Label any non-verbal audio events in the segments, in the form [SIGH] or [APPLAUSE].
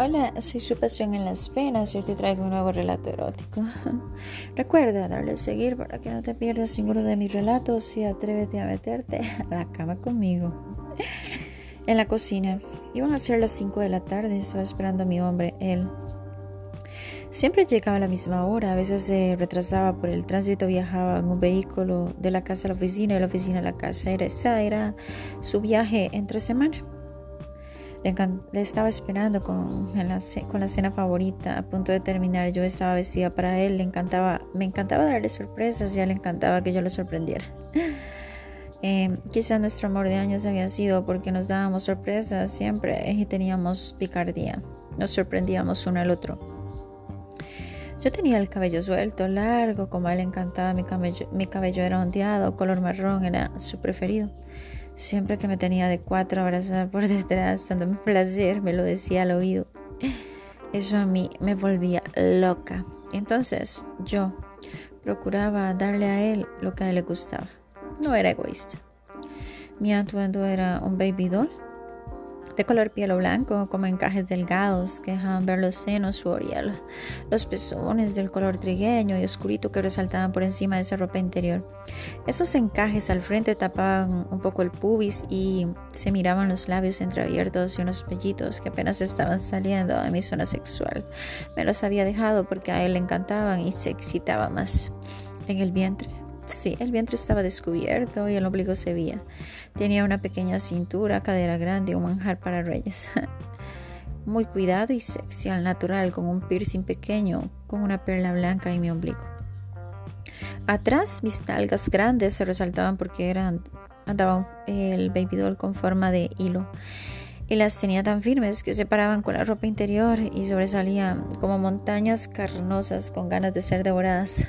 Hola, soy su pasión en las penas y hoy te traigo un nuevo relato erótico. [LAUGHS] Recuerda darle a seguir para que no te pierdas ninguno de mis relatos y atrévete a meterte a la cama conmigo. En la cocina, iban a ser las 5 de la tarde, estaba esperando a mi hombre, él. Siempre llegaba a la misma hora, a veces se retrasaba por el tránsito, viajaba en un vehículo de la casa a la oficina y de la oficina a la casa. Esa era su viaje entre semana. Le, estaba esperando con, la, cena favorita, a punto de terminar. Yo estaba vestida para él, le encantaba, me encantaba darle sorpresas y a él le encantaba que yo lo sorprendiera. [LAUGHS] Eh, quizás nuestro amor de años había sido porque nos dábamos sorpresas siempre y teníamos picardía. Nos sorprendíamos uno al otro. Yo tenía el cabello suelto, largo, como a él le encantaba. Mi cabello, mi cabello era ondeado, color marrón, era su preferido. Siempre que me tenía de cuatro abrazada por [LAUGHS] detrás, dándome placer, me lo decía al oído. Eso a mí me volvía loca. Entonces yo procuraba darle a él lo que a él le gustaba. No era egoísta. Mi atuendo era un baby doll de color pielo blanco, como encajes delgados que dejaban ver los senos, su oriel, los pezones del color trigueño y oscurito que resaltaban por encima de esa ropa interior. Esos encajes al frente tapaban un poco el pubis y se miraban los labios entreabiertos y unos pellitos que apenas estaban saliendo de mi zona sexual. Me los había dejado porque a él le encantaban y se excitaba más. En el vientre Sí, el vientre estaba descubierto y el ombligo se veía. Tenía una pequeña cintura, cadera grande un manjar para reyes. [LAUGHS] Muy cuidado y sexy al natural, con un piercing pequeño, con una perla blanca en mi ombligo. Atrás, mis nalgas grandes se resaltaban porque eran, andaba el baby doll con forma de hilo y las tenía tan firmes que se paraban con la ropa interior y sobresalían como montañas carnosas con ganas de ser devoradas.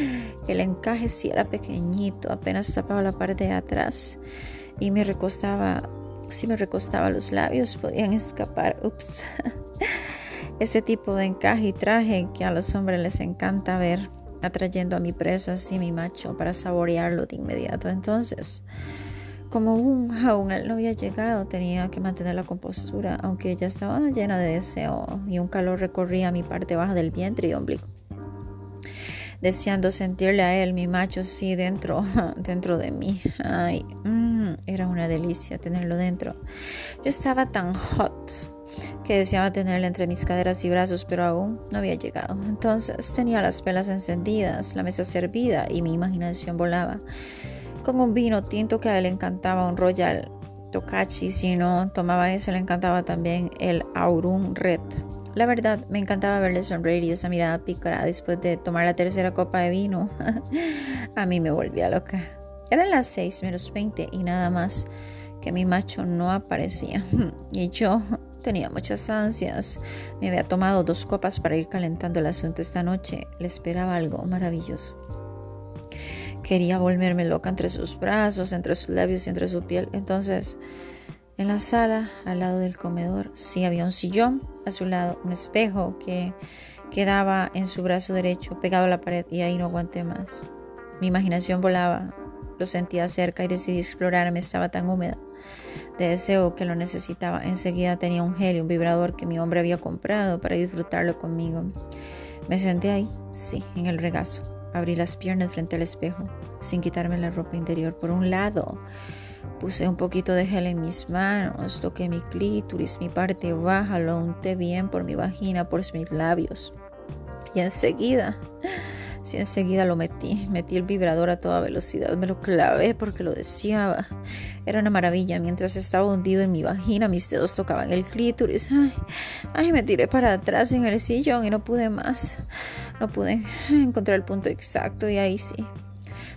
[LAUGHS] El encaje sí era pequeñito, apenas tapaba la parte de atrás y me recostaba, si me recostaba los labios podían escapar. [LAUGHS] Ups. Ese tipo de encaje y traje que a los hombres les encanta ver atrayendo a mi presa y mi macho para saborearlo de inmediato. Entonces, como aún, [LAUGHS] aún él no había llegado, tenía que mantener la compostura, aunque ella estaba llena de deseo y un calor recorría mi parte baja del vientre y ombligo. Deseando sentirle a él, mi macho, sí, dentro, [LAUGHS] dentro de mí. Ay, mm, era una delicia tenerlo dentro. Yo estaba tan hot que deseaba tenerle entre mis caderas y brazos, pero aún no había llegado. Entonces tenía las velas encendidas, la mesa servida y mi imaginación volaba con un vino tinto que a él le encantaba, un Royal Tokachi. Si no tomaba eso, le encantaba también el Aurum Red. La verdad, me encantaba verle sonreír y esa mirada pícara después de tomar la tercera copa de vino. [LAUGHS] a mí me volvía loca. Eran las 6 menos 20 y nada más que mi macho no aparecía. [LAUGHS] y yo tenía muchas ansias. Me había tomado dos copas para ir calentando el asunto esta noche. Le esperaba algo maravilloso. Quería volverme loca entre sus brazos, entre sus labios y entre su piel. Entonces, en la sala, al lado del comedor, sí había un sillón, a su lado un espejo que quedaba en su brazo derecho, pegado a la pared, y ahí no aguanté más. Mi imaginación volaba, lo sentía cerca y decidí explorarme, estaba tan húmeda de deseo que lo necesitaba. Enseguida tenía un gel y un vibrador que mi hombre había comprado para disfrutarlo conmigo. Me senté ahí, sí, en el regazo. Abrí las piernas frente al espejo, sin quitarme la ropa interior. Por un lado, puse un poquito de gel en mis manos, toqué mi clítoris, mi parte baja, lo unté bien por mi vagina, por mis labios. Y enseguida si enseguida lo metí, metí el vibrador a toda velocidad, me lo clavé porque lo deseaba. Era una maravilla. Mientras estaba hundido en mi vagina, mis dedos tocaban el clítoris. Ay, ay, me tiré para atrás en el sillón y no pude más. No pude encontrar el punto exacto y ahí sí.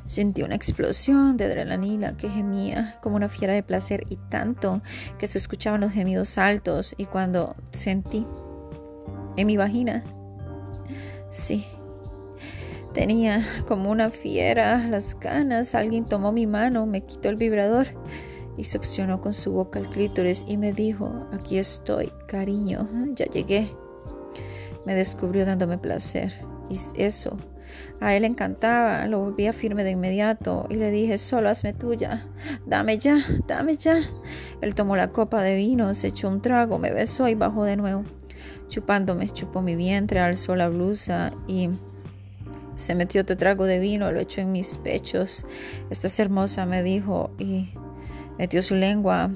Sentí una explosión de adrenalina que gemía como una fiera de placer y tanto que se escuchaban los gemidos altos y cuando sentí en mi vagina, sí, Tenía como una fiera las ganas. Alguien tomó mi mano, me quitó el vibrador y succionó con su boca el clítoris y me dijo, aquí estoy, cariño, ya llegué. Me descubrió dándome placer. Y eso, a él encantaba, lo volvía firme de inmediato y le dije, solo hazme tuya, dame ya, dame ya. Él tomó la copa de vino, se echó un trago, me besó y bajó de nuevo. chupándome, chupó mi vientre, alzó la blusa y se metió otro trago de vino, lo echó en mis pechos. Estás hermosa, me dijo, y metió su lengua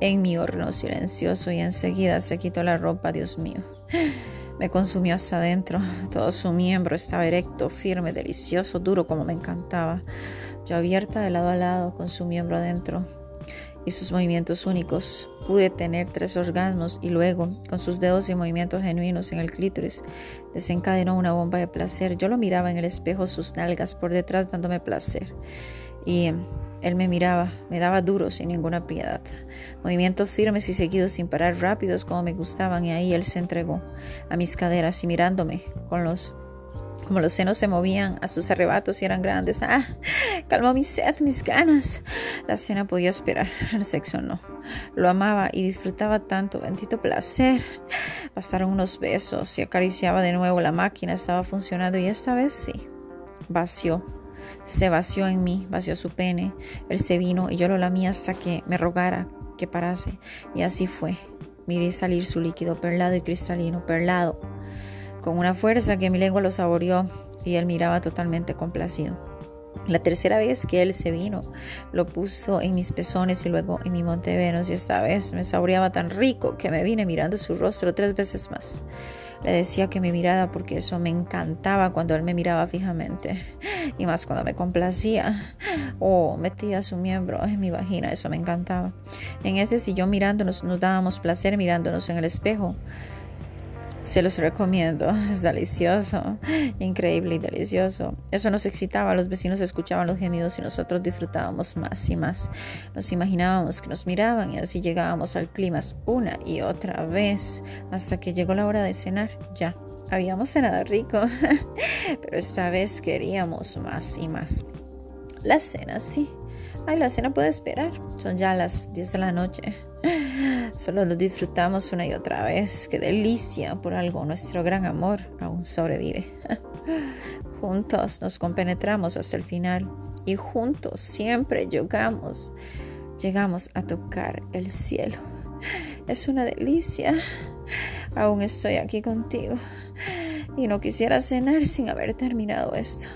en mi horno silencioso y enseguida se quitó la ropa, Dios mío. Me consumió hasta adentro. Todo su miembro estaba erecto, firme, delicioso, duro como me encantaba. Yo abierta de lado a lado con su miembro adentro y sus movimientos únicos. Pude tener tres orgasmos y luego, con sus dedos y movimientos genuinos en el clítoris, desencadenó una bomba de placer. Yo lo miraba en el espejo, sus nalgas por detrás dándome placer. Y él me miraba, me daba duro sin ninguna piedad. Movimientos firmes y seguidos sin parar rápidos como me gustaban y ahí él se entregó a mis caderas y mirándome con los como los senos se movían a sus arrebatos y eran grandes. Ah, calmó mi sed, mis ganas. La cena podía esperar, el sexo no. Lo amaba y disfrutaba tanto, bendito placer. Pasaron unos besos y acariciaba de nuevo la máquina, estaba funcionando y esta vez sí, vació se vació en mí, vació su pene, él se vino y yo lo lamí hasta que me rogara que parase. Y así fue. Miré salir su líquido perlado y cristalino, perlado, con una fuerza que mi lengua lo saboreó y él miraba totalmente complacido. La tercera vez que él se vino, lo puso en mis pezones y luego en mi monte Venus y esta vez me saboreaba tan rico que me vine mirando su rostro tres veces más. Le decía que me mirara porque eso me encantaba cuando él me miraba fijamente y más cuando me complacía o metía su miembro en mi vagina, eso me encantaba. En ese sillón mirándonos nos dábamos placer mirándonos en el espejo. Se los recomiendo, [LAUGHS] es delicioso, increíble y delicioso. Eso nos excitaba, los vecinos escuchaban los gemidos y nosotros disfrutábamos más y más. Nos imaginábamos que nos miraban y así llegábamos al clima una y otra vez hasta que llegó la hora de cenar. Ya, habíamos cenado rico, [LAUGHS] pero esta vez queríamos más y más. La cena, sí. Ay, la cena puede esperar. Son ya las 10 de la noche. Solo lo disfrutamos una y otra vez. Qué delicia. Por algo nuestro gran amor aún sobrevive. [LAUGHS] juntos nos compenetramos hasta el final y juntos siempre llegamos. Llegamos a tocar el cielo. Es una delicia. Aún estoy aquí contigo y no quisiera cenar sin haber terminado esto.